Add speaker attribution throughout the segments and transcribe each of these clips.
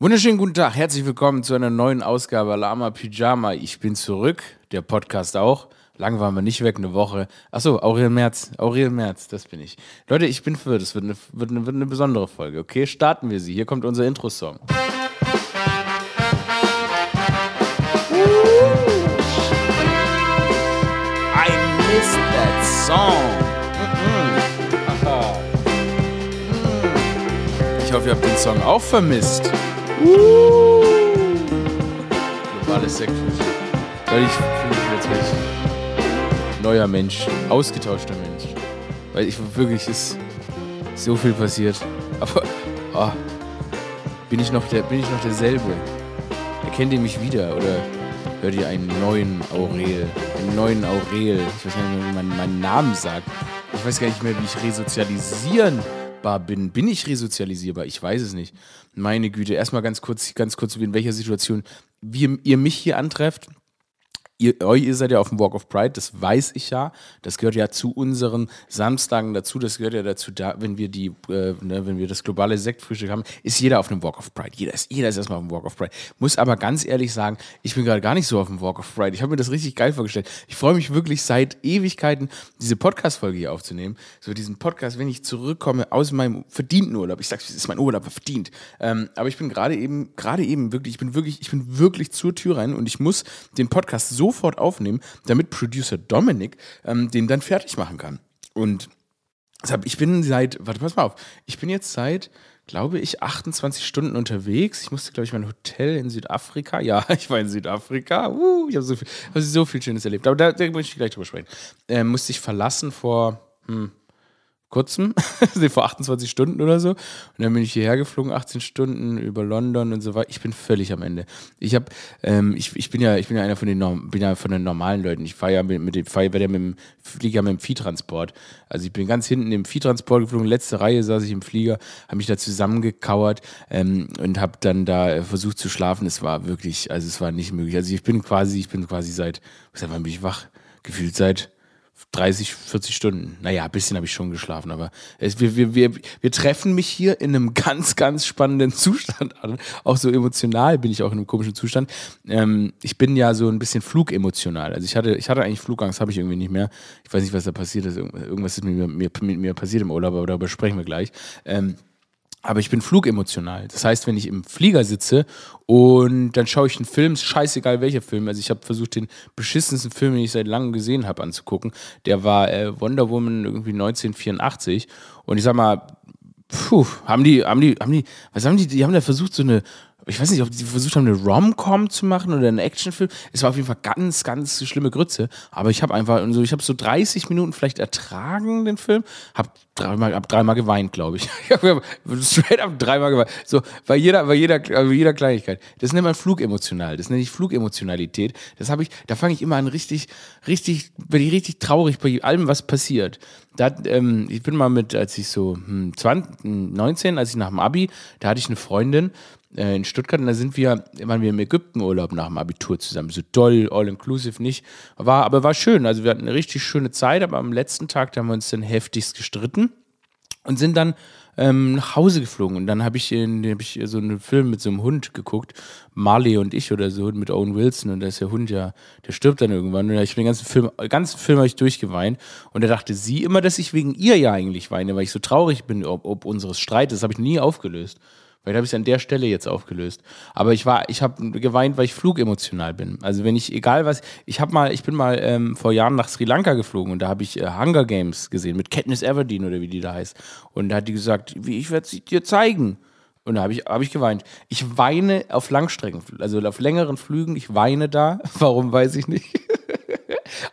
Speaker 1: Wunderschönen guten Tag, herzlich willkommen zu einer neuen Ausgabe Lama Pyjama. Ich bin zurück, der Podcast auch. Lang waren wir nicht weg, eine Woche. Achso, Aurel Merz, Aurel Merz, das bin ich. Leute, ich bin verwirrt, es wird eine, wird, eine, wird eine besondere Folge, okay? Starten wir sie. Hier kommt unser Intro-Song. I miss that song. Ich hoffe, ihr habt den Song auch vermisst. Globales Sektfrühstück. Weil ich fühle mich jetzt wirklich neuer Mensch, ausgetauschter Mensch. Weil ich wirklich ist so viel passiert. Aber oh, bin ich noch der, bin ich noch derselbe? Erkennt ihr mich wieder oder hört ihr einen neuen Aurel? Einen neuen Aurel. Ich weiß gar nicht wie man meinen Namen sagt. Ich weiß gar nicht mehr, wie ich resozialisieren bin. Bin ich resozialisierbar? Ich weiß es nicht. Meine Güte, erstmal ganz kurz, ganz kurz, in welcher Situation wir, ihr mich hier antrefft. Ihr, ihr seid ja auf dem Walk of Pride, das weiß ich ja. Das gehört ja zu unseren Samstagen dazu. Das gehört ja dazu, da, wenn wir die, äh, ne, wenn wir das globale Sektfrühstück haben, ist jeder auf einem Walk of Pride. Jeder ist, jeder ist erstmal auf dem Walk of Pride. Muss aber ganz ehrlich sagen, ich bin gerade gar nicht so auf dem Walk of Pride. Ich habe mir das richtig geil vorgestellt. Ich freue mich wirklich seit Ewigkeiten, diese Podcast-Folge hier aufzunehmen. So diesen Podcast, wenn ich zurückkomme aus meinem verdienten Urlaub. Ich sage, es ist mein Urlaub, verdient. Ähm, aber ich bin gerade eben, gerade eben wirklich, ich bin wirklich, ich bin wirklich zur Tür rein und ich muss den Podcast so sofort aufnehmen, damit Producer Dominic ähm, den dann fertig machen kann. Und deshalb, ich bin seit, warte, pass mal auf, ich bin jetzt seit, glaube ich, 28 Stunden unterwegs. Ich musste, glaube ich, mein Hotel in Südafrika. Ja, ich war in Südafrika. Uh, ich habe so viel, hab so viel Schönes erlebt. Aber da, da möchte ich gleich drüber sprechen. Äh, musste ich verlassen vor, hm, kurzem, vor 28 Stunden oder so. Und dann bin ich hierher geflogen, 18 Stunden über London und so weiter. Ich bin völlig am Ende. Ich habe, ähm, ich, ich bin ja, ich bin ja einer von den, bin ja von den normalen Leuten. Ich fahre ja mit, mit dem, fahre ja mit dem Flieger mit dem Viehtransport. Also ich bin ganz hinten im Viehtransport geflogen, letzte Reihe saß ich im Flieger, habe mich da zusammengekauert ähm, und habe dann da versucht zu schlafen. Es war wirklich, also es war nicht möglich. Also ich bin quasi, ich bin quasi seit, wann bin ich wach? Gefühlt seit 30, 40 Stunden. Naja, ein bisschen habe ich schon geschlafen, aber es, wir, wir, wir, wir treffen mich hier in einem ganz, ganz spannenden Zustand an. Auch so emotional bin ich auch in einem komischen Zustand. Ähm, ich bin ja so ein bisschen flugemotional. Also ich hatte, ich hatte eigentlich Flugangst, habe ich irgendwie nicht mehr. Ich weiß nicht, was da passiert ist. Irgendwas ist mit mir, mit mir passiert im Urlaub, aber darüber sprechen wir gleich. Ähm, aber ich bin flugemotional. Das heißt, wenn ich im Flieger sitze und dann schaue ich einen Film, scheißegal welcher Film. Also ich habe versucht, den beschissensten Film, den ich seit langem gesehen habe, anzugucken. Der war äh, Wonder Woman irgendwie 1984. Und ich sag mal, puh, haben die, haben die, haben die, was haben die, die haben da versucht, so eine ich weiß nicht, ob die versucht haben, eine Rom-Com zu machen oder einen Actionfilm. Es war auf jeden Fall ganz, ganz schlimme Grütze. Aber ich habe einfach, so, ich habe so 30 Minuten vielleicht ertragen, den Film. Hab dreimal, hab dreimal geweint, glaube ich. straight up dreimal geweint. So, bei jeder, bei jeder, bei jeder Kleinigkeit. Das nennt man Flugemotional. Das nenne ich Flugemotionalität. Das habe ich, da fange ich immer an, richtig, richtig, bin ich richtig traurig bei allem, was passiert. Da, ähm, ich bin mal mit, als ich so hm, 20, 19, als ich nach dem Abi, da hatte ich eine Freundin, äh, in Stuttgart und da sind wir, waren wir im Ägyptenurlaub nach dem Abitur zusammen. So doll, all-inclusive nicht. War, aber war schön. Also wir hatten eine richtig schöne Zeit, aber am letzten Tag, da haben wir uns dann heftigst gestritten und sind dann ähm, nach Hause geflogen. Und dann habe ich, hab ich so einen Film mit so einem Hund geguckt, Marley und ich oder so, mit Owen Wilson. Und da ist der Hund ja, der stirbt dann irgendwann. Und ich den ganzen Film, ganzen Film habe ich durchgeweint. Und da dachte sie immer, dass ich wegen ihr ja eigentlich weine, weil ich so traurig bin, ob, ob unseres Streites. Das habe ich nie aufgelöst. Vielleicht habe ich es an der Stelle jetzt aufgelöst. Aber ich war, ich habe geweint, weil ich flugemotional bin. Also wenn ich, egal was, ich habe mal, ich bin mal ähm, vor Jahren nach Sri Lanka geflogen und da habe ich äh, Hunger Games gesehen mit Katniss Everdeen oder wie die da heißt. Und da hat die gesagt, wie ich werde sie dir zeigen. Und da habe ich, hab ich geweint. Ich weine auf Langstrecken, also auf längeren Flügen, ich weine da. Warum weiß ich nicht.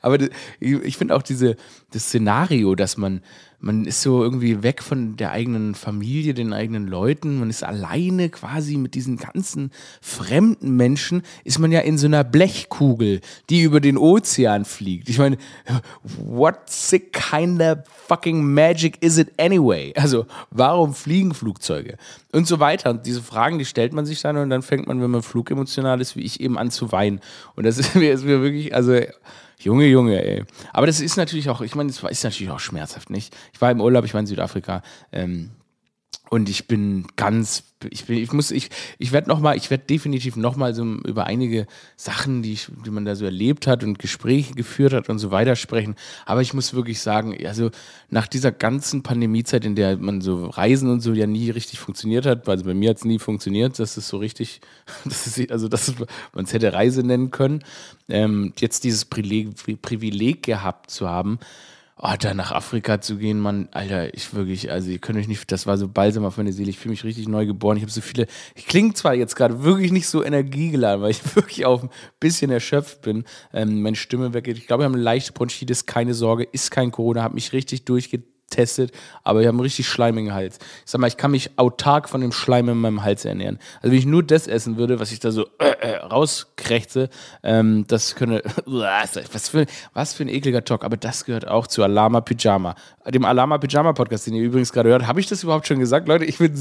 Speaker 1: Aber ich finde auch diese, das Szenario, dass man, man ist so irgendwie weg von der eigenen Familie, den eigenen Leuten, man ist alleine quasi mit diesen ganzen fremden Menschen, ist man ja in so einer Blechkugel, die über den Ozean fliegt. Ich meine, what sick kind of fucking magic is it anyway? Also, warum fliegen Flugzeuge? Und so weiter. Und diese Fragen, die stellt man sich dann und dann fängt man, wenn man flugemotional ist, wie ich eben an zu weinen. Und das ist mir, ist mir wirklich, also Junge, Junge, ey. Aber das ist natürlich auch, ich meine, das ist natürlich auch schmerzhaft, nicht? Ich war im Urlaub, ich war in Südafrika. Ähm, Und ich bin ganz, ich bin, ich muss, ich, ich werde noch mal, ich werde definitiv noch mal so über einige Sachen, die, ich, die man da so erlebt hat und Gespräche geführt hat und so weiter sprechen. Aber ich muss wirklich sagen, also nach dieser ganzen Pandemiezeit, in der man so Reisen und so ja nie richtig funktioniert hat, also bei mir hat es nie funktioniert, dass es so richtig, das ist, also dass man es hätte Reise nennen können, ähm, jetzt dieses Privileg, Privileg gehabt zu haben, oh, da nach Afrika zu gehen, Mann, Alter, ich wirklich, also ihr könnt euch nicht, das war so balsam auf meine Seele. Ich fühle mich richtig neu geboren. Ich habe so viele, ich klinge zwar jetzt gerade wirklich nicht so energiegeladen, weil ich wirklich auch ein bisschen erschöpft bin. Ähm, meine Stimme weggeht. Ich glaube, wir haben eine leichte Bronchitis, keine Sorge, ist kein Corona, habe mich richtig durchgezogen getestet, aber ich habe einen richtig schleimigen Hals. Ich sag mal, ich kann mich autark von dem Schleim in meinem Hals ernähren. Also wenn ich nur das essen würde, was ich da so äh, äh, rauskrächze, ähm, das könnte, was für, was für ein ekliger Talk, aber das gehört auch zu Alama Pyjama. Dem Alama Pyjama Podcast, den ihr übrigens gerade hört, habe ich das überhaupt schon gesagt? Leute, ich bin,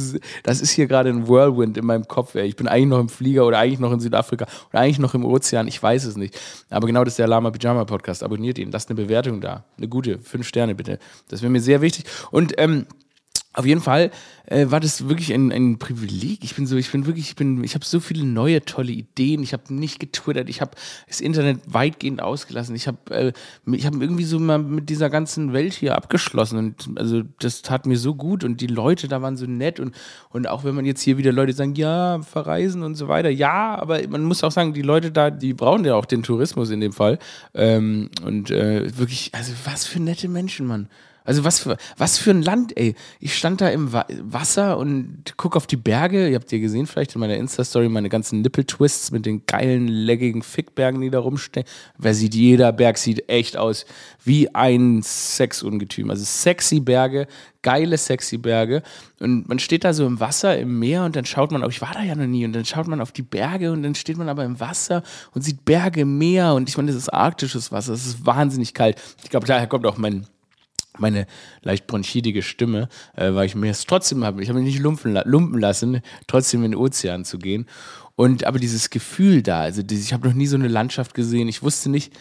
Speaker 1: das ist hier gerade ein Whirlwind in meinem Kopf. Ey. Ich bin eigentlich noch im Flieger oder eigentlich noch in Südafrika oder eigentlich noch im Ozean, ich weiß es nicht. Aber genau das ist der Alama Pyjama Podcast. Abonniert ihn, lasst eine Bewertung da. Eine gute, fünf Sterne bitte. Das wäre mir sehr wichtig. Und ähm, auf jeden Fall äh, war das wirklich ein, ein Privileg. Ich bin so, ich bin wirklich, ich bin, ich habe so viele neue tolle Ideen. Ich habe nicht getwittert, ich habe das Internet weitgehend ausgelassen. Ich habe, äh, ich habe irgendwie so mal mit dieser ganzen Welt hier abgeschlossen und also das tat mir so gut und die Leute da waren so nett und und auch wenn man jetzt hier wieder Leute sagen, ja verreisen und so weiter, ja, aber man muss auch sagen, die Leute da, die brauchen ja auch den Tourismus in dem Fall ähm, und äh, wirklich, also was für nette Menschen, Mann. Also was für, was für ein Land, ey. Ich stand da im Wa Wasser und guck auf die Berge. Ihr habt ja gesehen vielleicht in meiner Insta-Story meine ganzen Nippel-Twists mit den geilen, leggigen Fickbergen, die da rumstehen. Wer sieht, jeder Berg sieht echt aus wie ein Sexungetüm. Also sexy Berge, geile sexy Berge. Und man steht da so im Wasser, im Meer und dann schaut man, ich war da ja noch nie, und dann schaut man auf die Berge und dann steht man aber im Wasser und sieht Berge, Meer und ich meine, das ist arktisches Wasser, es ist wahnsinnig kalt. Ich glaube, daher kommt auch mein meine leicht bronchitige Stimme, äh, weil ich mir es trotzdem habe, ich habe mich nicht lumpen, lumpen lassen, trotzdem in den Ozean zu gehen. Und aber dieses Gefühl da, also ich habe noch nie so eine Landschaft gesehen. Ich wusste nicht,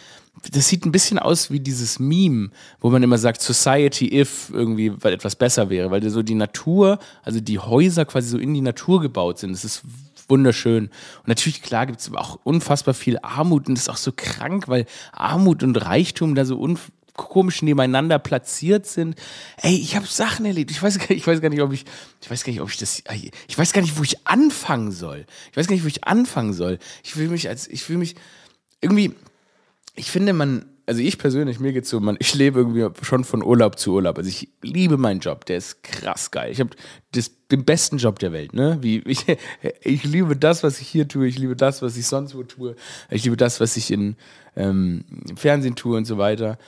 Speaker 1: das sieht ein bisschen aus wie dieses Meme, wo man immer sagt, Society if irgendwie weil etwas besser wäre, weil so die Natur, also die Häuser quasi so in die Natur gebaut sind. Das ist wunderschön. Und natürlich, klar, gibt es auch unfassbar viel Armut und das ist auch so krank, weil Armut und Reichtum da so komisch nebeneinander platziert sind. Ey, ich habe Sachen erlebt. Ich weiß, gar, ich weiß gar nicht, ob ich, ich weiß gar nicht, ob ich das, ich weiß gar nicht, wo ich anfangen soll. Ich weiß gar nicht, wo ich anfangen soll. Ich fühle mich als, ich fühle mich irgendwie, ich finde, man, also ich persönlich, mir geht's so, man, ich lebe irgendwie schon von Urlaub zu Urlaub. Also ich liebe meinen Job, der ist krass geil. Ich habe den besten Job der Welt, ne? Wie, ich, ich liebe das, was ich hier tue, ich liebe das, was ich sonst wo tue, ich liebe das, was ich in, ähm, im Fernsehen tue und so weiter.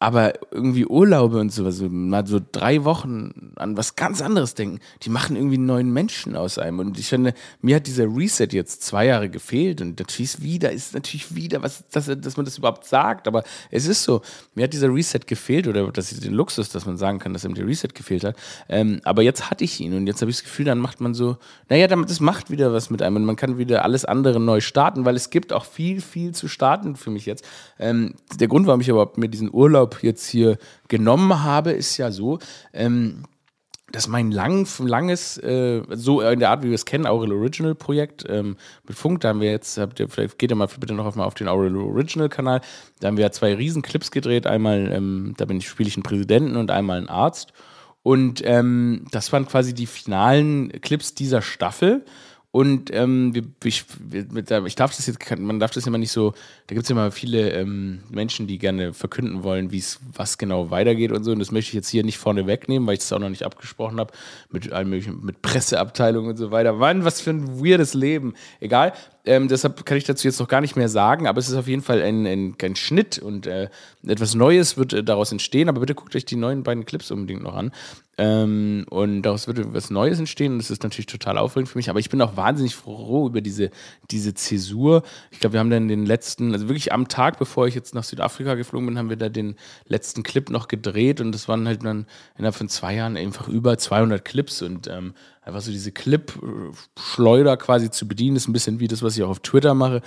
Speaker 1: Aber irgendwie Urlaube und sowas, so, mal so drei Wochen an was ganz anderes denken, die machen irgendwie einen neuen Menschen aus einem. Und ich finde, mir hat dieser Reset jetzt zwei Jahre gefehlt und natürlich wieder, ist natürlich wieder, was, dass, dass man das überhaupt sagt, aber es ist so, mir hat dieser Reset gefehlt oder das ist den Luxus, dass man sagen kann, dass ihm der Reset gefehlt hat. Ähm, aber jetzt hatte ich ihn und jetzt habe ich das Gefühl, dann macht man so, naja, das macht wieder was mit einem und man kann wieder alles andere neu starten, weil es gibt auch viel, viel zu starten für mich jetzt. Ähm, der Grund, warum ich überhaupt mir diesen Urlaub jetzt hier genommen habe, ist ja so, ähm, dass mein lang, langes, äh, so in der Art, wie wir es kennen, Aurel Original Projekt ähm, mit Funk, da haben wir jetzt, habt ihr, vielleicht geht ihr mal bitte noch mal auf den Aurel Original Kanal, da haben wir zwei riesen Clips gedreht, einmal, ähm, da bin ich, spiele ich einen Präsidenten und einmal einen Arzt. Und ähm, das waren quasi die finalen Clips dieser Staffel und ähm, ich, ich, darf das jetzt, man darf das immer nicht so, da gibt es immer viele ähm, Menschen, die gerne verkünden wollen, wie es, was genau weitergeht und so. Und das möchte ich jetzt hier nicht vorne wegnehmen, weil ich das auch noch nicht abgesprochen habe mit allen möglichen, mit Presseabteilungen und so weiter. Mann, was für ein weirdes Leben. Egal. Ähm, deshalb kann ich dazu jetzt noch gar nicht mehr sagen, aber es ist auf jeden Fall ein, ein, ein Schnitt und äh, etwas Neues wird äh, daraus entstehen. Aber bitte guckt euch die neuen beiden Clips unbedingt noch an. Ähm, und daraus wird etwas Neues entstehen und das ist natürlich total aufregend für mich. Aber ich bin auch wahnsinnig froh über diese, diese Zäsur. Ich glaube, wir haben dann den letzten, also wirklich am Tag, bevor ich jetzt nach Südafrika geflogen bin, haben wir da den letzten Clip noch gedreht und das waren halt dann innerhalb von zwei Jahren einfach über 200 Clips und ähm, einfach so diese Clip-Schleuder quasi zu bedienen, ist ein bisschen wie das, was ich auch auf Twitter mache,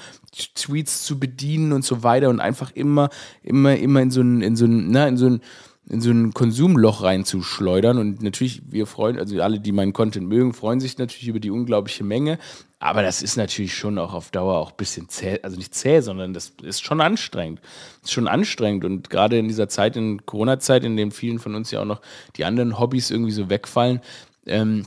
Speaker 1: Tweets zu bedienen und so weiter und einfach immer, immer, immer in so ein, in so ein, na, in so ein, in so ein Konsumloch reinzuschleudern. Und natürlich, wir freuen, also alle, die meinen Content mögen, freuen sich natürlich über die unglaubliche Menge. Aber das ist natürlich schon auch auf Dauer auch ein bisschen zäh, also nicht zäh, sondern das ist schon anstrengend. Das ist schon anstrengend. Und gerade in dieser Zeit, in Corona-Zeit, in dem vielen von uns ja auch noch die anderen Hobbys irgendwie so wegfallen, ähm,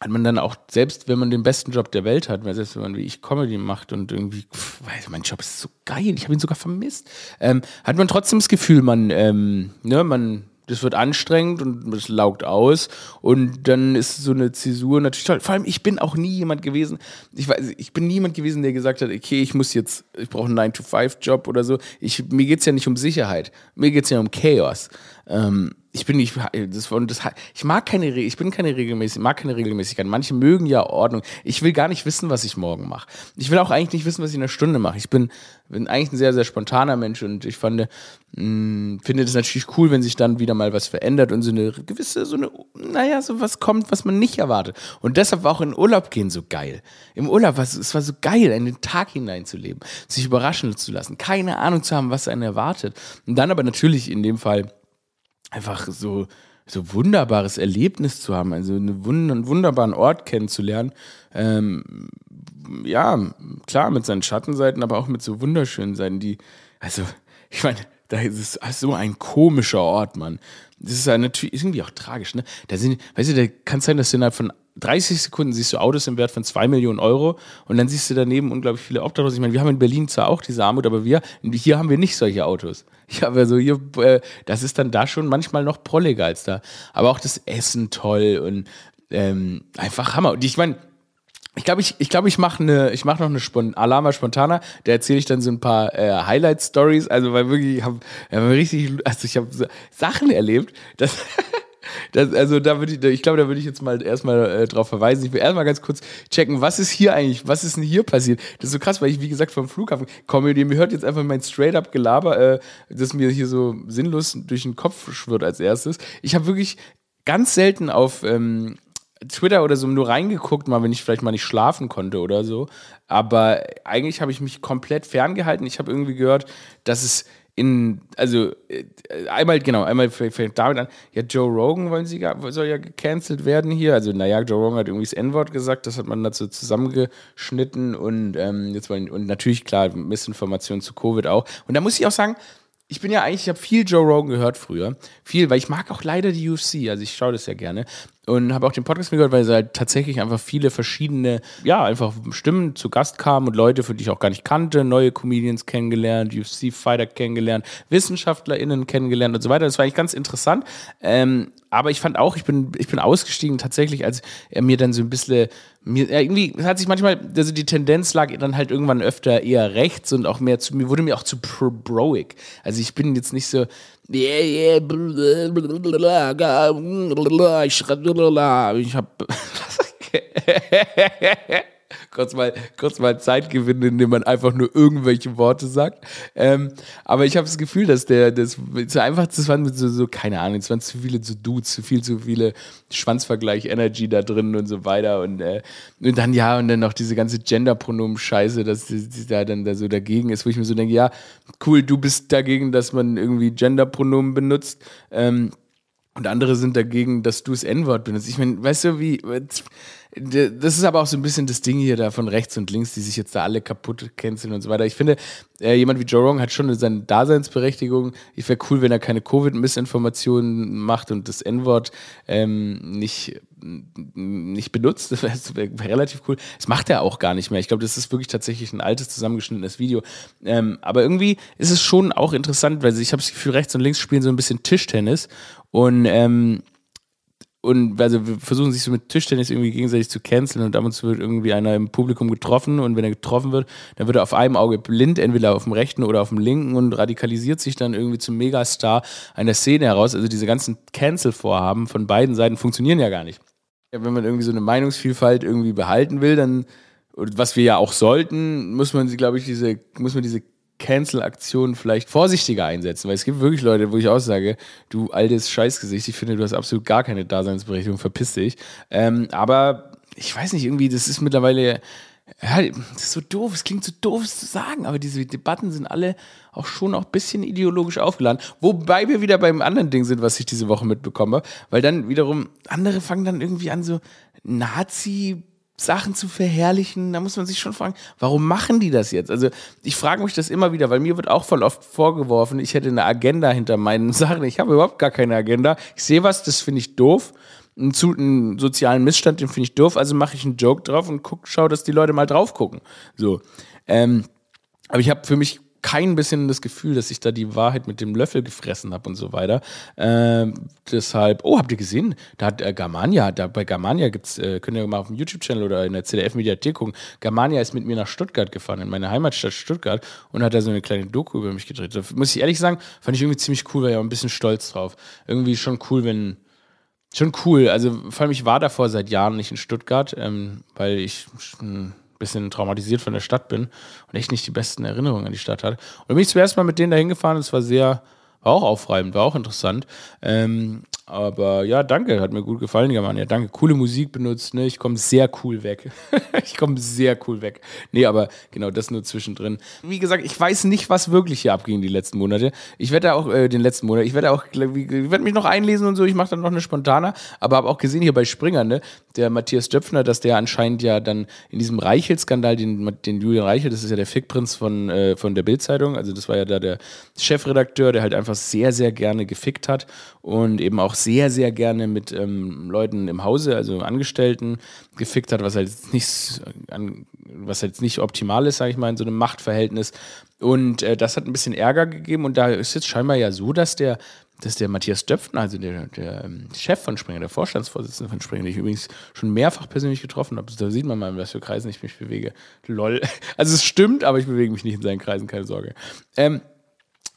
Speaker 1: hat man dann auch, selbst wenn man den besten Job der Welt hat, selbst wenn man wie ich Comedy macht und irgendwie, pff, mein Job ist so geil, ich habe ihn sogar vermisst, ähm, hat man trotzdem das Gefühl, man, ähm, ne, man, das wird anstrengend und es laugt aus und dann ist so eine Zäsur natürlich toll. Vor allem, ich bin auch nie jemand gewesen, ich weiß, ich bin niemand gewesen, der gesagt hat, okay, ich muss jetzt, ich brauche einen 9-to-5-Job oder so. Ich, mir geht's ja nicht um Sicherheit, mir geht's ja um Chaos. Ähm, ich bin nicht, das, das, ich mag keine, ich bin keine regelmäßig, mag keine Regelmäßigkeit. Manche mögen ja Ordnung. Ich will gar nicht wissen, was ich morgen mache. Ich will auch eigentlich nicht wissen, was ich in einer Stunde mache. Ich bin, bin eigentlich ein sehr, sehr spontaner Mensch und ich fand, mh, hm, finde das natürlich cool, wenn sich dann wieder mal was verändert und so eine gewisse, so eine, naja, so was kommt, was man nicht erwartet. Und deshalb war auch in Urlaub gehen so geil. Im Urlaub war es, es war so geil, in den Tag hineinzuleben, sich überraschen zu lassen, keine Ahnung zu haben, was einen erwartet. Und dann aber natürlich in dem Fall einfach so, so wunderbares Erlebnis zu haben, also einen wunderbaren Ort kennenzulernen. Ähm, ja, klar, mit seinen Schattenseiten, aber auch mit so wunderschönen Seiten, die, also, ich meine, da ist es so ein komischer Ort, Mann. Das ist ja natürlich irgendwie auch tragisch, ne? Da sind, weißt du, da kann es sein, dass du innerhalb von 30 Sekunden siehst du Autos im Wert von 2 Millionen Euro und dann siehst du daneben unglaublich viele Obdachlose. Ich meine, wir haben in Berlin zwar auch diese Armut, aber wir, hier haben wir nicht solche Autos. Ja, also hier, äh, das ist dann da schon manchmal noch prolliger als da. Aber auch das Essen toll und ähm, einfach Hammer. Und ich meine, ich glaube, ich, ich, glaub, ich mache ne, mach noch eine Spon Alama Spontana. Da erzähle ich dann so ein paar äh, Highlight-Stories. Also, weil wirklich, ich habe hab richtig, also ich habe so Sachen erlebt, dass. Das, also da würde ich, ich glaube, da würde ich jetzt mal erstmal äh, drauf verweisen. Ich will erstmal ganz kurz checken, was ist hier eigentlich, was ist denn hier passiert? Das ist so krass, weil ich, wie gesagt, vom Flughafen komme, mir hört jetzt einfach mein straight-up Gelaber, äh, das mir hier so sinnlos durch den Kopf schwirrt als erstes. Ich habe wirklich ganz selten auf ähm, Twitter oder so nur reingeguckt, mal wenn ich vielleicht mal nicht schlafen konnte oder so. Aber eigentlich habe ich mich komplett ferngehalten. Ich habe irgendwie gehört, dass es in, also äh, einmal, genau, einmal fängt damit an, ja, Joe Rogan wollen sie, soll ja gecancelt werden hier. Also, naja, Joe Rogan hat irgendwie das N-Wort gesagt, das hat man dazu zusammengeschnitten und ähm, jetzt wollen, und natürlich, klar, Missinformation zu Covid auch. Und da muss ich auch sagen, ich bin ja eigentlich, ich habe viel Joe Rogan gehört früher. Viel, weil ich mag auch leider die UFC, also ich schaue das ja gerne. Und habe auch den Podcast gehört, weil halt tatsächlich einfach viele verschiedene, ja, einfach Stimmen zu Gast kamen und Leute, für die ich auch gar nicht kannte, neue Comedians kennengelernt, UFC-Fighter kennengelernt, WissenschaftlerInnen kennengelernt und so weiter. Das war eigentlich ganz interessant. Ähm, aber ich fand auch, ich bin, ich bin ausgestiegen tatsächlich, als er mir dann so ein bisschen, mir, ja, irgendwie hat sich manchmal, also die Tendenz lag dann halt irgendwann öfter eher rechts und auch mehr zu, mir wurde mir auch zu broic. Also ich bin jetzt nicht so, yeah, yeah, ich, ich hab, kurz mal, kurz mal Zeit gewinnen, indem man einfach nur irgendwelche Worte sagt. Ähm, aber ich habe das Gefühl, dass der, das so einfach, das waren so, so, keine Ahnung, es waren zu viele so Dudes, zu viel, zu viele Schwanzvergleich-Energy da drin und so weiter. Und, äh, und dann, ja, und dann noch diese ganze Gender-Pronomen-Scheiße, dass die, die da dann da so dagegen ist, wo ich mir so denke, ja, cool, du bist dagegen, dass man irgendwie Gender-Pronomen benutzt. Ähm, und andere sind dagegen, dass du das N-Wort benutzt. Ich meine, weißt du, wie das ist aber auch so ein bisschen das Ding hier da von rechts und links, die sich jetzt da alle kaputt canceln und so weiter. Ich finde, äh, jemand wie Joe Rogan hat schon seine Daseinsberechtigung. Ich wäre cool, wenn er keine Covid-Missinformationen macht und das N-Wort ähm, nicht, nicht benutzt. Das wäre wär relativ cool. Das macht er auch gar nicht mehr. Ich glaube, das ist wirklich tatsächlich ein altes, zusammengeschnittenes Video. Ähm, aber irgendwie ist es schon auch interessant, weil ich habe das Gefühl, rechts und links spielen so ein bisschen Tischtennis und ähm, und also wir versuchen sich so mit Tischtennis irgendwie gegenseitig zu canceln und ab und zu wird irgendwie einer im Publikum getroffen und wenn er getroffen wird, dann wird er auf einem Auge blind, entweder auf dem rechten oder auf dem linken und radikalisiert sich dann irgendwie zum Megastar einer Szene heraus. Also diese ganzen Cancel-Vorhaben von beiden Seiten funktionieren ja gar nicht. Wenn man irgendwie so eine Meinungsvielfalt irgendwie behalten will, dann, was wir ja auch sollten, muss man, glaube ich, diese, muss man diese Cancel-Aktionen vielleicht vorsichtiger einsetzen, weil es gibt wirklich Leute, wo ich auch sage, du altes Scheißgesicht, ich finde, du hast absolut gar keine Daseinsberechtigung, verpiss dich. Ähm, aber ich weiß nicht, irgendwie, das ist mittlerweile, ja, das ist so doof, es klingt so doof, es zu sagen, aber diese Debatten sind alle auch schon auch ein bisschen ideologisch aufgeladen. Wobei wir wieder beim anderen Ding sind, was ich diese Woche mitbekomme, weil dann wiederum andere fangen dann irgendwie an, so Nazi- Sachen zu verherrlichen, da muss man sich schon fragen, warum machen die das jetzt? Also ich frage mich das immer wieder, weil mir wird auch voll oft vorgeworfen, ich hätte eine Agenda hinter meinen Sachen. Ich habe überhaupt gar keine Agenda. Ich sehe was, das finde ich doof einen, zu, einen sozialen Missstand, den finde ich doof, also mache ich einen Joke drauf und guck, schau, dass die Leute mal drauf gucken. So. Ähm, aber ich habe für mich kein bisschen das Gefühl, dass ich da die Wahrheit mit dem Löffel gefressen habe und so weiter. Ähm, deshalb, oh, habt ihr gesehen? Da hat äh, Germania, da bei Germania gibt's, äh, könnt ihr mal auf dem YouTube-Channel oder in der CDF-Mediathek gucken. Germania ist mit mir nach Stuttgart gefahren, in meine Heimatstadt Stuttgart und hat da so eine kleine Doku über mich gedreht. Da muss ich ehrlich sagen, fand ich irgendwie ziemlich cool, war ja auch ein bisschen stolz drauf. Irgendwie schon cool, wenn Schon cool. Also vor allem, ich war davor seit Jahren nicht in Stuttgart, ähm, weil ich ein bisschen traumatisiert von der Stadt bin und echt nicht die besten Erinnerungen an die Stadt hatte. Und bin ich zuerst mal mit denen dahin gefahren. Es war sehr, war auch aufreibend, war auch interessant. Ähm, aber ja, danke, hat mir gut gefallen, Germania. Danke, coole Musik benutzt, ne? Ich komme sehr cool weg. ich komme sehr cool weg. Nee, aber genau, das nur zwischendrin. Wie gesagt, ich weiß nicht, was wirklich hier abging die letzten Monate. Ich werde auch, äh, den letzten Monat, ich werde auch, ich werde mich noch einlesen und so, ich mache dann noch eine spontane, aber habe auch gesehen hier bei Springer, ne? Der Matthias Döpfner, dass der anscheinend ja dann in diesem Reichelt-Skandal, den, den Julian Reichelt, das ist ja der Fickprinz von, äh, von der Bild-Zeitung, also das war ja da der Chefredakteur, der halt einfach sehr, sehr gerne gefickt hat und eben auch sehr, sehr gerne mit ähm, Leuten im Hause, also Angestellten, gefickt hat, was halt nicht, was halt nicht optimal ist, sage ich mal, in so einem Machtverhältnis. Und äh, das hat ein bisschen Ärger gegeben und da ist jetzt scheinbar ja so, dass der dass der Matthias Döpfner, also der, der ähm, Chef von Springer, der Vorstandsvorsitzende von Springer, den ich übrigens schon mehrfach persönlich getroffen habe, da sieht man mal, in was für Kreisen ich mich bewege. Lol. Also es stimmt, aber ich bewege mich nicht in seinen Kreisen, keine Sorge. Ähm,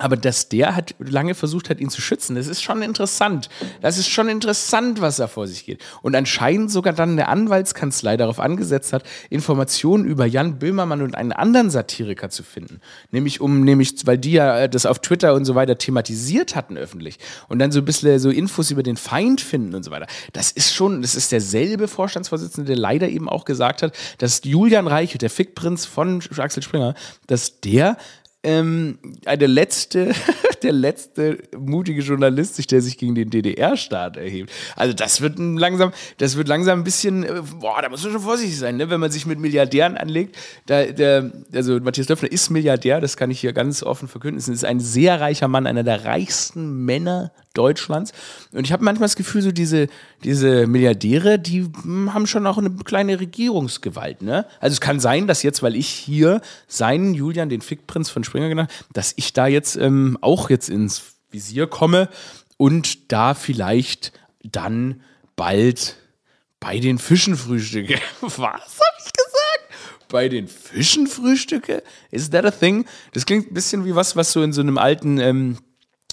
Speaker 1: aber dass der hat lange versucht hat, ihn zu schützen, das ist schon interessant. Das ist schon interessant, was da vor sich geht. Und anscheinend sogar dann eine Anwaltskanzlei darauf angesetzt hat, Informationen über Jan Böhmermann und einen anderen Satiriker zu finden. Nämlich um, nämlich, weil die ja das auf Twitter und so weiter thematisiert hatten öffentlich. Und dann so ein bisschen so Infos über den Feind finden und so weiter. Das ist schon, das ist derselbe Vorstandsvorsitzende, der leider eben auch gesagt hat, dass Julian Reichelt, der Fickprinz von Axel Springer, dass der ähm, eine letzte, der letzte mutige Journalist sich, der sich gegen den DDR-Staat erhebt. Also das wird langsam, das wird langsam ein bisschen, äh, boah, da muss man schon vorsichtig sein, ne? wenn man sich mit Milliardären anlegt. Da, der, also Matthias Löffler ist Milliardär, das kann ich hier ganz offen verkünden. Es ist ein sehr reicher Mann, einer der reichsten Männer Deutschlands. Und ich habe manchmal das Gefühl, so diese, diese Milliardäre, die hm, haben schon auch eine kleine Regierungsgewalt. Ne? Also es kann sein, dass jetzt, weil ich hier seinen Julian, den Fickprinz von Springer genannt, dass ich da jetzt ähm, auch jetzt ins Visier komme und da vielleicht dann bald bei den Fischen frühstücke. Was habe ich gesagt? Bei den Fischen frühstücke? Is that a thing? Das klingt ein bisschen wie was, was so in so einem alten ähm,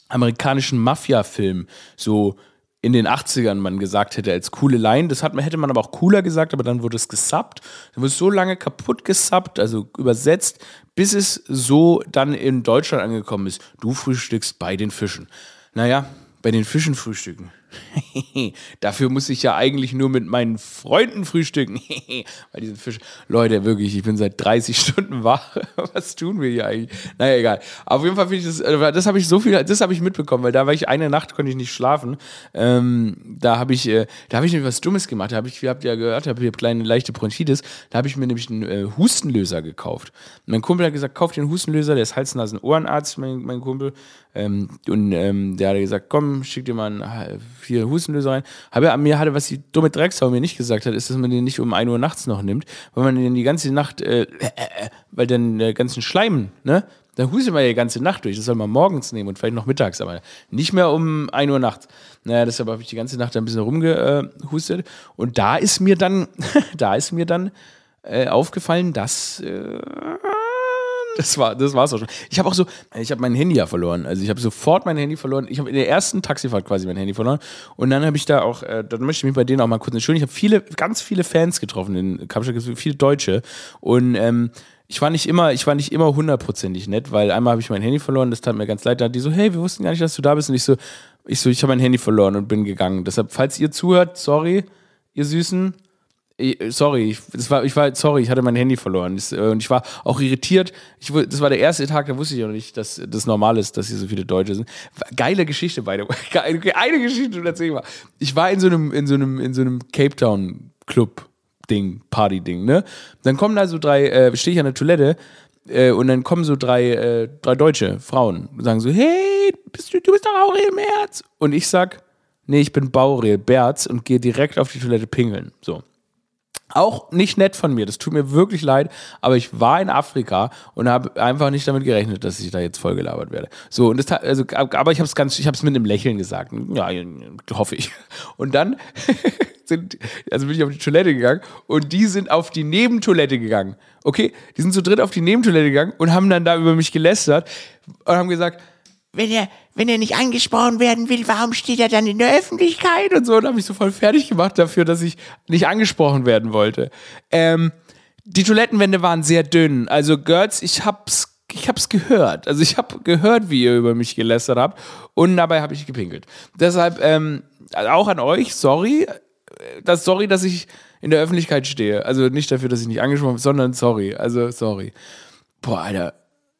Speaker 1: amerikanischen Mafia-Film so in den 80ern man gesagt hätte als coole Line. Das hat, hätte man aber auch cooler gesagt, aber dann wurde es gesubbt. Dann wurde es so lange kaputt gesubbt, also übersetzt, bis es so dann in Deutschland angekommen ist. Du frühstückst bei den Fischen. Naja, bei den Fischen frühstücken. Dafür muss ich ja eigentlich nur mit meinen Freunden frühstücken. Bei diesen Fisch. Leute, wirklich, ich bin seit 30 Stunden wach. Was tun wir hier eigentlich? Naja, egal. Auf jeden Fall finde ich das, äh, das habe ich so viel, das habe ich mitbekommen, weil da war ich eine Nacht, konnte ich nicht schlafen. Ähm, da habe ich, äh, da habe ich nämlich was Dummes gemacht. Da habe ich, ihr habt ja gehört, habe ich kleine leichte Bronchitis. Da habe ich mir nämlich einen äh, Hustenlöser gekauft. mein Kumpel hat gesagt, kauf einen Hustenlöser, der ist Hals-Nasen-Ohrenarzt, mein, mein Kumpel. Ähm, und ähm, der hat gesagt, komm, schick dir mal einen hier Hustenlöser rein. Aber mir hatte, was die dumme Drecksau mir nicht gesagt hat, ist, dass man den nicht um 1 Uhr nachts noch nimmt, weil man den die ganze Nacht, äh, äh, äh weil dann der ganzen Schleim, ne? Da hustet man ja die ganze Nacht durch. Das soll man morgens nehmen und vielleicht noch mittags, aber nicht mehr um 1 Uhr nachts. Naja, deshalb habe ich die ganze Nacht ein bisschen rumgehustet. Und da ist mir dann, da ist mir dann äh, aufgefallen, dass äh, das war das war's auch schon. Ich habe auch so, ich habe mein Handy ja verloren. Also ich habe sofort mein Handy verloren. Ich habe in der ersten Taxifahrt quasi mein Handy verloren. Und dann habe ich da auch, äh, dann möchte ich mich bei denen auch mal kurz entschuldigen. Ich habe viele, ganz viele Fans getroffen in Kapstadt, viele Deutsche. Und ähm, ich war nicht immer, ich war nicht immer hundertprozentig nett, weil einmal habe ich mein Handy verloren, das tat mir ganz leid. Da hat die so, hey, wir wussten gar nicht, dass du da bist. Und ich so, ich so, ich habe mein Handy verloren und bin gegangen. Deshalb, falls ihr zuhört, sorry, ihr Süßen, sorry, ich, das war, ich war, sorry, ich hatte mein Handy verloren. Äh, und ich war auch irritiert. Ich, das war der erste Tag, da wusste ich noch nicht, dass das normal ist, dass hier so viele Deutsche sind. Geile Geschichte, beide. Eine Geschichte, erzähl mal. Ich war in so einem, in so einem, in so einem Cape Town Club Ding, Party Ding, ne? Dann kommen da so drei, äh, stehe ich an der Toilette, äh, und dann kommen so drei, äh, drei deutsche Frauen und sagen so, hey, bist du, du bist doch Aurel Merz. Und ich sag, nee, ich bin Baurel Berz und gehe direkt auf die Toilette pingeln. So. Auch nicht nett von mir, das tut mir wirklich leid, aber ich war in Afrika und habe einfach nicht damit gerechnet, dass ich da jetzt vollgelabert werde. So, und das, also, aber ich habe es ganz, ich habe mit einem Lächeln gesagt. Ja, hoffe ich. Und dann sind, also bin ich auf die Toilette gegangen und die sind auf die Nebentoilette gegangen. Okay, die sind zu dritt auf die Nebentoilette gegangen und haben dann da über mich gelästert und haben gesagt, wenn er, wenn er nicht angesprochen werden will, warum steht er dann in der Öffentlichkeit und so? Und habe ich so voll fertig gemacht dafür, dass ich nicht angesprochen werden wollte. Ähm, die Toilettenwände waren sehr dünn. Also Girls, ich hab's ich hab's gehört. Also ich habe gehört, wie ihr über mich gelästert habt und dabei habe ich gepinkelt. Deshalb ähm, auch an euch, sorry, das sorry, dass ich in der Öffentlichkeit stehe. Also nicht dafür, dass ich nicht angesprochen habe, sondern sorry. Also sorry. Boah, Alter.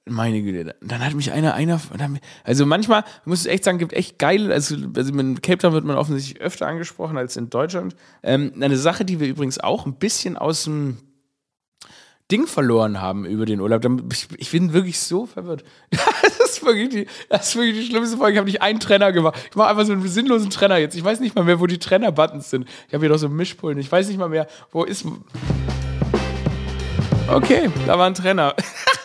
Speaker 1: Meine Güte, dann hat mich einer, einer, also manchmal, muss ich echt sagen, gibt echt geil, also, also in Cape Town wird man offensichtlich öfter angesprochen als in Deutschland. Ähm, eine Sache, die wir übrigens auch ein bisschen aus dem Ding verloren haben über den Urlaub. Ich, ich bin wirklich so verwirrt. das, ist wirklich die, das ist wirklich die schlimmste Folge. Ich habe nicht einen Trenner gemacht. Ich mache einfach so einen sinnlosen Trenner jetzt. Ich weiß nicht mal mehr, wo die Trenner-Buttons sind. Ich habe hier doch so Mischpullen. Ich weiß nicht mal mehr, wo ist. Okay, da war ein Trenner.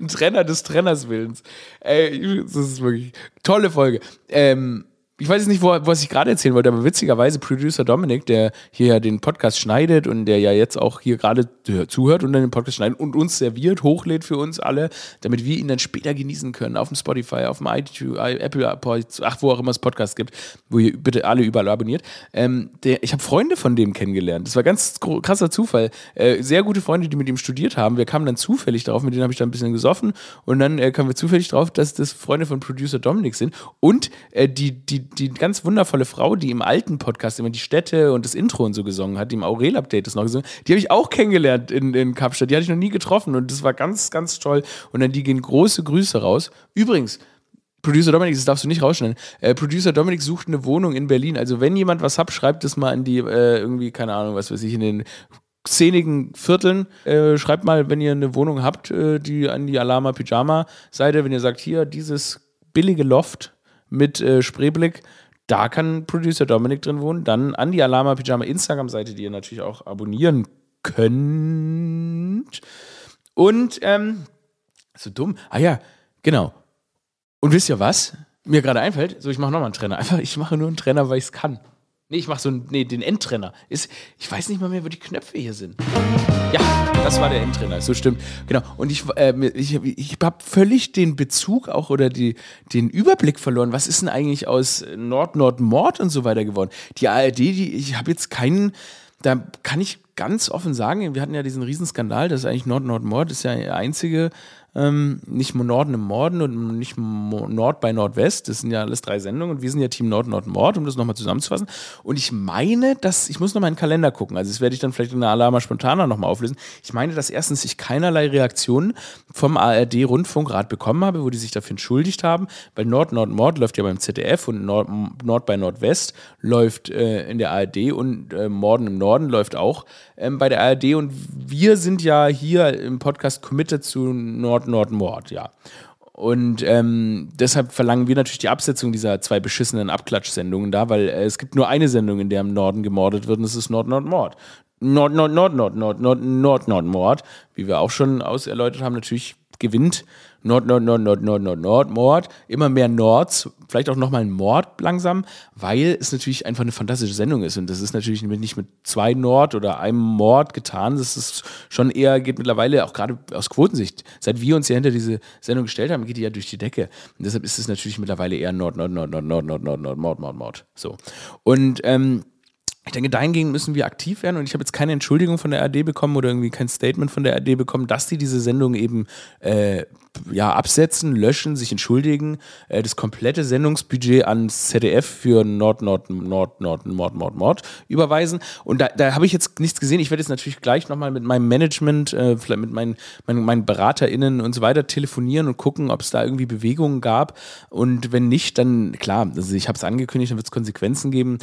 Speaker 1: ein Trenner des Trenners Willens. Ey, das ist wirklich tolle Folge. Ähm, ich weiß jetzt nicht, wo, was ich gerade erzählen wollte, aber witzigerweise Producer Dominik, der hier ja den Podcast schneidet und der ja jetzt auch hier gerade zuhört und dann den Podcast schneidet und uns serviert, hochlädt für uns alle, damit wir ihn dann später genießen können auf dem Spotify, auf dem iTunes, Apple, ach, wo auch immer es Podcasts gibt, wo ihr bitte alle überall abonniert. Ähm, der, ich habe Freunde von dem kennengelernt. Das war ganz krasser Zufall. Äh, sehr gute Freunde, die mit ihm studiert haben. Wir kamen dann zufällig drauf, mit denen habe ich dann ein bisschen gesoffen und dann äh, kamen wir zufällig drauf, dass das Freunde von Producer Dominik sind und äh, die, die die ganz wundervolle Frau, die im alten Podcast immer die Städte und das Intro und so gesungen hat, die im Aurel-Update das noch gesungen die habe ich auch kennengelernt in, in Kapstadt. Die hatte ich noch nie getroffen und das war ganz, ganz toll. Und dann die gehen große Grüße raus. Übrigens, Producer Dominik, das darfst du nicht rausschneiden. Äh, Producer Dominik sucht eine Wohnung in Berlin. Also wenn jemand was hat, schreibt das mal in die, äh, irgendwie, keine Ahnung, was weiß ich, in den szenigen Vierteln. Äh, schreibt mal, wenn ihr eine Wohnung habt, äh, die an die Alama Pyjama Seite, wenn ihr sagt, hier, dieses billige Loft mit äh, Spreeblick. Da kann Producer Dominik drin wohnen. Dann an die Alama Pyjama Instagram-Seite, die ihr natürlich auch abonnieren könnt. Und, ähm, so dumm. Ah ja, genau. Und wisst ihr was? Mir gerade einfällt, so ich mache nochmal einen Trainer. Einfach, ich mache nur einen Trainer, weil ich es kann. Nee, ich mache so einen, nee, den Endtrenner. Ist, ich weiß nicht mal mehr, wo die Knöpfe hier sind. Ja, das war der Endtrenner, so stimmt. Genau. Und ich, äh, ich, ich habe völlig den Bezug auch oder die, den Überblick verloren. Was ist denn eigentlich aus Nord-Nord-Mord und so weiter geworden? Die ARD, die, ich habe jetzt keinen, da kann ich ganz offen sagen, wir hatten ja diesen Riesenskandal, das ist eigentlich Nord-Nord-Mord, ist ja der einzige ähm, nicht Norden im Norden und nicht Nord bei Nordwest. Das sind ja alles drei Sendungen und wir sind ja Team Nord, Nord, Nord, um das nochmal zusammenzufassen. Und ich meine, dass, ich muss nochmal in den Kalender gucken, also das werde ich dann vielleicht in der Alama Spontana nochmal auflösen. Ich meine, dass erstens ich keinerlei Reaktionen vom ARD-Rundfunkrat bekommen habe, wo die sich dafür entschuldigt haben, weil Nord, Nord, Nord läuft ja beim ZDF und Nord, Nord bei Nordwest läuft äh, in der ARD und äh, Morden im Norden läuft auch ähm, bei der ARD und wir sind ja hier im Podcast committed zu Nord, Nord, Mord, ja. Und ähm, deshalb verlangen wir natürlich die Absetzung dieser zwei beschissenen Abklatschsendungen da, weil äh, es gibt nur eine Sendung, in der im Norden gemordet wird, und das ist Nord, Nord, Mord. Nord, Nord, Nord, Nord, Nord, Nord, Nord, Nord, Mord, wie wir auch schon auserläutert haben, natürlich gewinnt Nord, Nord, Nord, Nord, Nord, Nord, Nord, Mord, immer mehr Nords, vielleicht auch nochmal ein Mord langsam, weil es natürlich einfach eine fantastische Sendung ist. Und das ist natürlich nicht mit zwei Nord oder einem Mord getan. Das ist schon eher, geht mittlerweile auch gerade aus Quotensicht. Seit wir uns ja hinter diese Sendung gestellt haben, geht die ja durch die Decke. Und deshalb ist es natürlich mittlerweile eher Nord, Nord, Nord, Nord, Nord, Nord, Nord, Nord, Mord, Mord, Mord. So. Und ähm, ich denke, dahingehend müssen wir aktiv werden und ich habe jetzt keine Entschuldigung von der ARD bekommen oder irgendwie kein Statement von der ARD bekommen, dass die diese Sendung eben äh, ja, absetzen, löschen, sich entschuldigen, äh, das komplette Sendungsbudget ans ZDF für Nord, Nord, Nord, Nord, Nord, Nord, Nord überweisen. Und da, da habe ich jetzt nichts gesehen. Ich werde jetzt natürlich gleich nochmal mit meinem Management, äh, vielleicht mit meinen, meinen, meinen BeraterInnen und so weiter telefonieren und gucken, ob es da irgendwie Bewegungen gab. Und wenn nicht, dann klar, also ich habe es angekündigt, dann wird es Konsequenzen geben.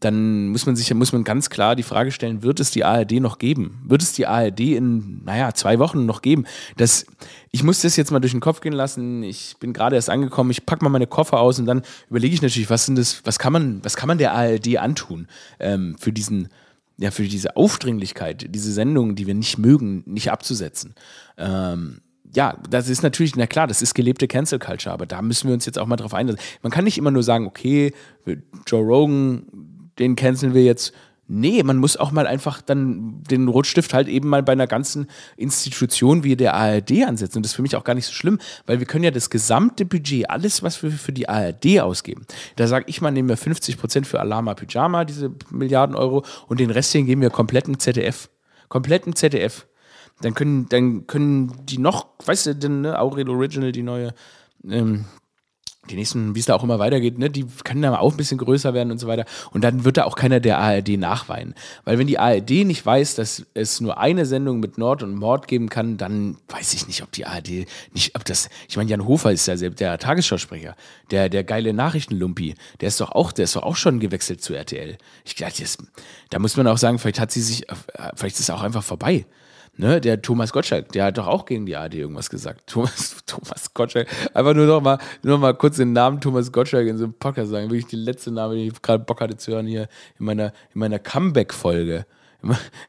Speaker 1: Dann muss man sich, muss man ganz klar die Frage stellen, wird es die ARD noch geben? Wird es die ARD in, naja, zwei Wochen noch geben? Das, ich muss das jetzt mal durch den Kopf gehen lassen. Ich bin gerade erst angekommen, ich packe mal meine Koffer aus und dann überlege ich natürlich, was sind das, was kann man, was kann man der ARD antun ähm, für diesen, ja, für diese Aufdringlichkeit, diese Sendungen, die wir nicht mögen, nicht abzusetzen. Ähm, ja, das ist natürlich, na klar, das ist gelebte Cancel Culture, aber da müssen wir uns jetzt auch mal drauf einlassen. Man kann nicht immer nur sagen, okay, Joe Rogan, den canceln wir jetzt, Nee, man muss auch mal einfach dann den Rotstift halt eben mal bei einer ganzen Institution wie der ARD ansetzen. Und das ist für mich auch gar nicht so schlimm, weil wir können ja das gesamte Budget, alles, was wir für die ARD ausgeben, da sage ich mal, nehmen wir 50 Prozent für Alama Pyjama, diese Milliarden Euro, und den Rest geben wir komplett im ZDF. Komplett im ZDF. Dann können, dann können die noch, weißt du, denn, ne, Aurel Original, die neue, ähm, die nächsten, wie es da auch immer weitergeht, ne, die können dann auch ein bisschen größer werden und so weiter. Und dann wird da auch keiner der ARD nachweinen. Weil wenn die ARD nicht weiß, dass es nur eine Sendung mit Nord und Mord geben kann, dann weiß ich nicht, ob die ARD nicht, ob das, ich meine, Jan Hofer ist ja der Tagesschausprecher, der, der geile Nachrichtenlumpi, der ist doch auch, der ist doch auch schon gewechselt zu RTL. Ich dachte, da muss man auch sagen, vielleicht hat sie sich, vielleicht ist es auch einfach vorbei. Ne, der Thomas Gottschalk, der hat doch auch gegen die ARD irgendwas gesagt. Thomas, Thomas Gottschalk, einfach nur noch mal, nur mal kurz den Namen Thomas Gottschalk in so einem Podcast sagen. Wirklich die letzte Name, den ich gerade Bock hatte zu hören hier in meiner, in meiner Comeback-Folge.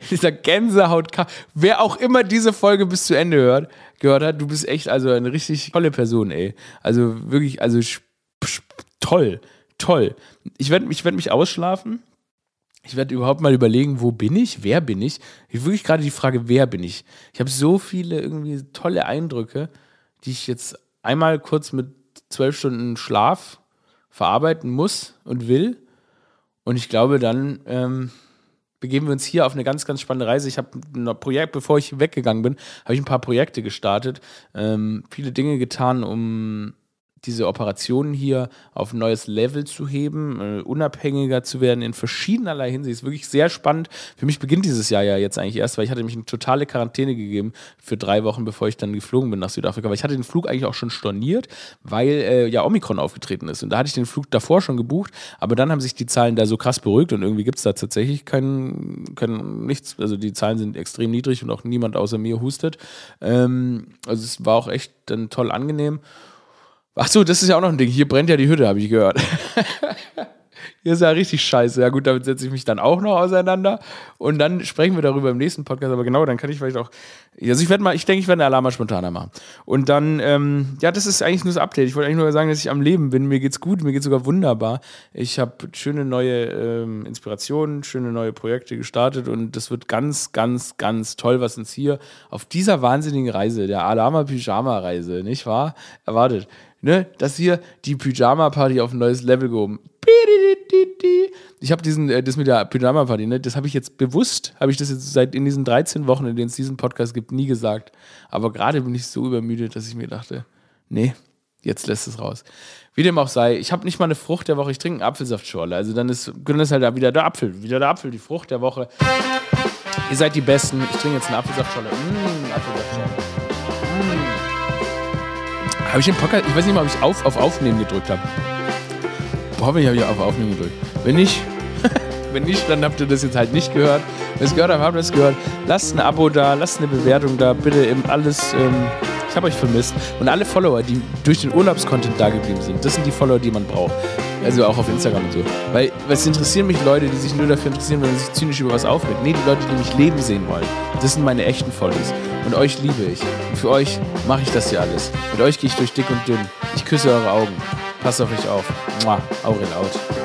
Speaker 1: Dieser Gänsehaut, wer auch immer diese Folge bis zu Ende hört, gehört hat, du bist echt also eine richtig tolle Person, ey. Also wirklich, also toll, toll. Ich werde ich werd mich ausschlafen ich werde überhaupt mal überlegen, wo bin ich, wer bin ich. Ich wirklich gerade die Frage, wer bin ich. Ich habe so viele irgendwie tolle Eindrücke, die ich jetzt einmal kurz mit zwölf Stunden Schlaf verarbeiten muss und will. Und ich glaube, dann ähm, begeben wir uns hier auf eine ganz, ganz spannende Reise. Ich habe ein Projekt, bevor ich weggegangen bin, habe ich ein paar Projekte gestartet, ähm, viele Dinge getan, um diese Operationen hier auf ein neues Level zu heben, äh, unabhängiger zu werden in verschiedenerlei Hinsicht. Ist wirklich sehr spannend. Für mich beginnt dieses Jahr ja jetzt eigentlich erst, weil ich hatte mich eine totale Quarantäne gegeben für drei Wochen, bevor ich dann geflogen bin nach Südafrika. Aber ich hatte den Flug eigentlich auch schon storniert, weil äh, ja Omikron aufgetreten ist. Und da hatte ich den Flug davor schon gebucht, aber dann haben sich die Zahlen da so krass beruhigt und irgendwie gibt es da tatsächlich kein, kein nichts. Also die Zahlen sind extrem niedrig und auch niemand außer mir hustet. Ähm, also es war auch echt dann toll angenehm. Ach so, das ist ja auch noch ein Ding. Hier brennt ja die Hütte, habe ich gehört. Hier ist ja richtig scheiße. Ja, gut, damit setze ich mich dann auch noch auseinander. Und dann sprechen wir darüber im nächsten Podcast. Aber genau, dann kann ich vielleicht auch. Also, ich werde mal, ich denke, ich werde eine Alarma spontaner machen. Und dann, ähm, ja, das ist eigentlich nur das Update. Ich wollte eigentlich nur sagen, dass ich am Leben bin. Mir geht's gut, mir geht's sogar wunderbar. Ich habe schöne neue ähm, Inspirationen, schöne neue Projekte gestartet. Und das wird ganz, ganz, ganz toll, was uns hier auf dieser wahnsinnigen Reise, der Alama-Pyjama-Reise, nicht wahr? Erwartet ne, dass hier die Pyjama-Party auf ein neues Level gehoben. Ich habe diesen, äh, das mit der Pyjama-Party, ne, das habe ich jetzt bewusst, habe ich das jetzt seit in diesen 13 Wochen, in denen es diesen Podcast gibt, nie gesagt. Aber gerade bin ich so übermüdet, dass ich mir dachte, nee, jetzt lässt es raus. Wie dem auch sei, ich habe nicht mal eine Frucht der Woche, ich trinke einen Apfelsaftschorle. Also dann ist, dann halt wieder der Apfel, wieder der Apfel, die Frucht der Woche. Ihr seid die Besten. Ich trinke jetzt einen Apfelsaftschorle. Mmh, Apfelsaftschorle. Habe ich den Podcast, ich weiß nicht mal, ob ich auf, auf Aufnehmen gedrückt habe. Hoffentlich habe ich auf Aufnehmen gedrückt. Wenn nicht, wenn nicht, dann habt ihr das jetzt halt nicht gehört. Wenn ihr es gehört habt, habt ihr es gehört. Lasst ein Abo da, lasst eine Bewertung da, bitte eben alles. Ähm, ich habe euch vermisst. Und alle Follower, die durch den Urlaubscontent da geblieben sind, das sind die Follower, die man braucht. Also auch auf Instagram und so. Weil es interessieren mich Leute, die sich nur dafür interessieren, wenn man sich zynisch über was aufregt. Nee, die Leute, die mich leben sehen wollen. Das sind meine echten Follows. Und euch liebe ich. Und für euch mache ich das hier alles. Mit euch gehe ich durch dick und dünn. Ich küsse eure Augen. Passt auf euch auf. Mua, Aurel out.